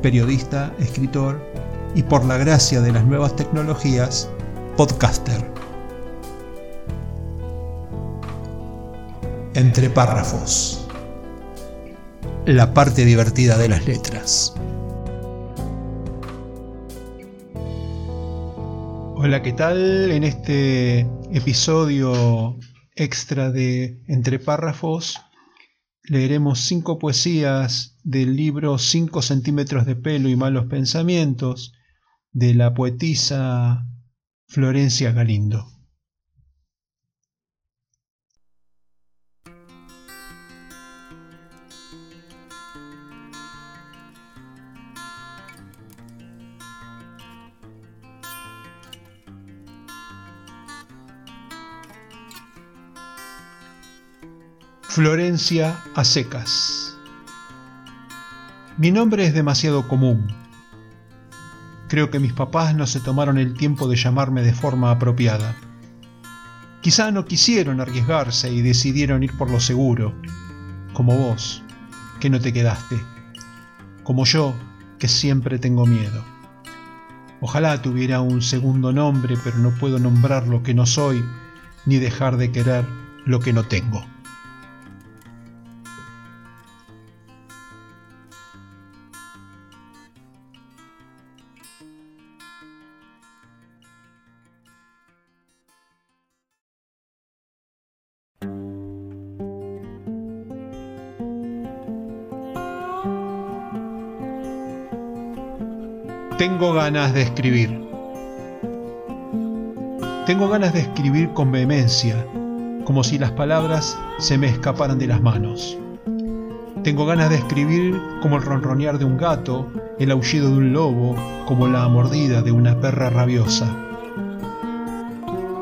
periodista, escritor y por la gracia de las nuevas tecnologías, podcaster. Entre párrafos. La parte divertida de las letras. Hola, ¿qué tal? En este episodio extra de Entre párrafos leeremos cinco poesías del libro Cinco centímetros de pelo y malos pensamientos de la poetisa Florencia Galindo. Florencia a secas. Mi nombre es demasiado común. Creo que mis papás no se tomaron el tiempo de llamarme de forma apropiada. Quizá no quisieron arriesgarse y decidieron ir por lo seguro, como vos, que no te quedaste, como yo, que siempre tengo miedo. Ojalá tuviera un segundo nombre, pero no puedo nombrar lo que no soy, ni dejar de querer lo que no tengo. Tengo ganas de escribir. Tengo ganas de escribir con vehemencia, como si las palabras se me escaparan de las manos. Tengo ganas de escribir como el ronronear de un gato, el aullido de un lobo, como la mordida de una perra rabiosa.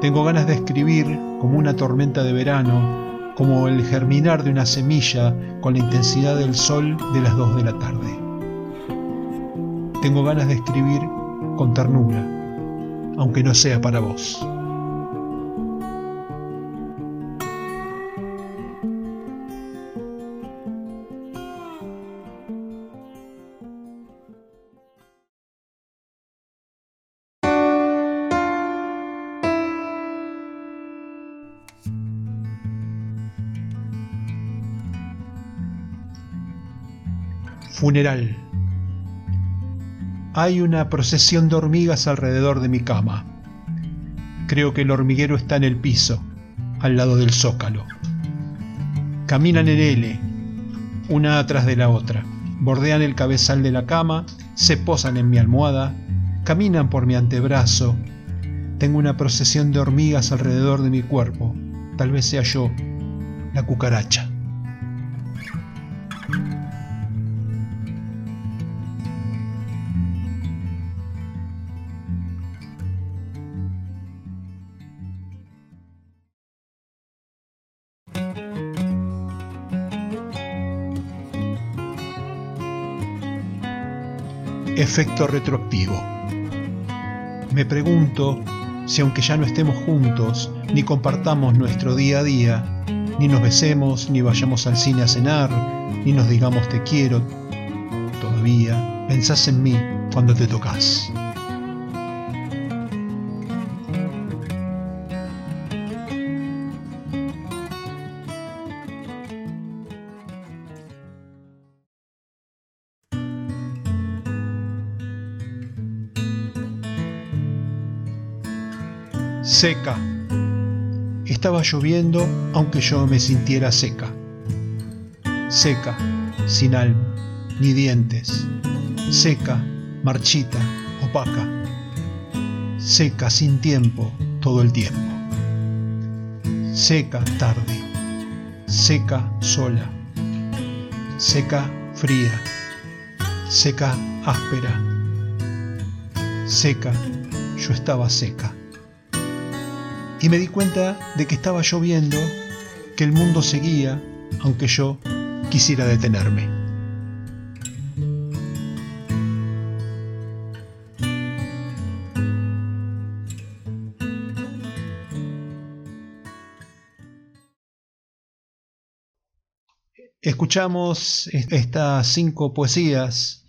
Tengo ganas de escribir como una tormenta de verano, como el germinar de una semilla con la intensidad del sol de las dos de la tarde. Tengo ganas de escribir con ternura, aunque no sea para vos. Funeral. Hay una procesión de hormigas alrededor de mi cama. Creo que el hormiguero está en el piso, al lado del zócalo. Caminan en L, una atrás de la otra. Bordean el cabezal de la cama, se posan en mi almohada, caminan por mi antebrazo. Tengo una procesión de hormigas alrededor de mi cuerpo. Tal vez sea yo, la cucaracha. Efecto retroactivo. Me pregunto si aunque ya no estemos juntos, ni compartamos nuestro día a día, ni nos besemos, ni vayamos al cine a cenar, ni nos digamos te quiero, todavía pensás en mí cuando te tocas. Seca. Estaba lloviendo aunque yo me sintiera seca. Seca, sin alma, ni dientes. Seca, marchita, opaca. Seca, sin tiempo, todo el tiempo. Seca, tarde. Seca, sola. Seca, fría. seca, áspera. Seca, yo estaba seca. Y me di cuenta de que estaba lloviendo, que el mundo seguía, aunque yo quisiera detenerme. Escuchamos estas cinco poesías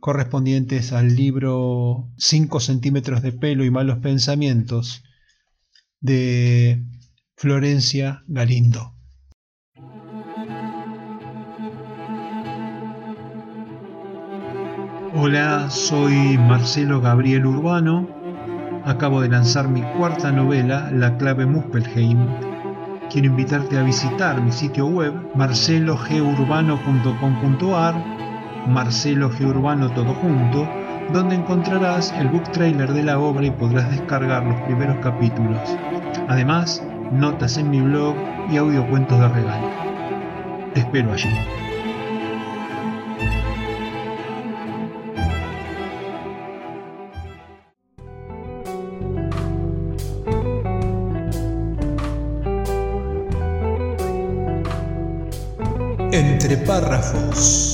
correspondientes al libro Cinco centímetros de pelo y malos pensamientos de Florencia Galindo. Hola, soy Marcelo Gabriel Urbano. Acabo de lanzar mi cuarta novela, La clave Muspelheim, quiero invitarte a visitar mi sitio web marcelogeurbano.com.ar, Marcelo Urbano todo junto, donde encontrarás el book trailer de la obra y podrás descargar los primeros capítulos. Además, notas en mi blog y audiocuentos de regalo. Te espero allí. Entre párrafos.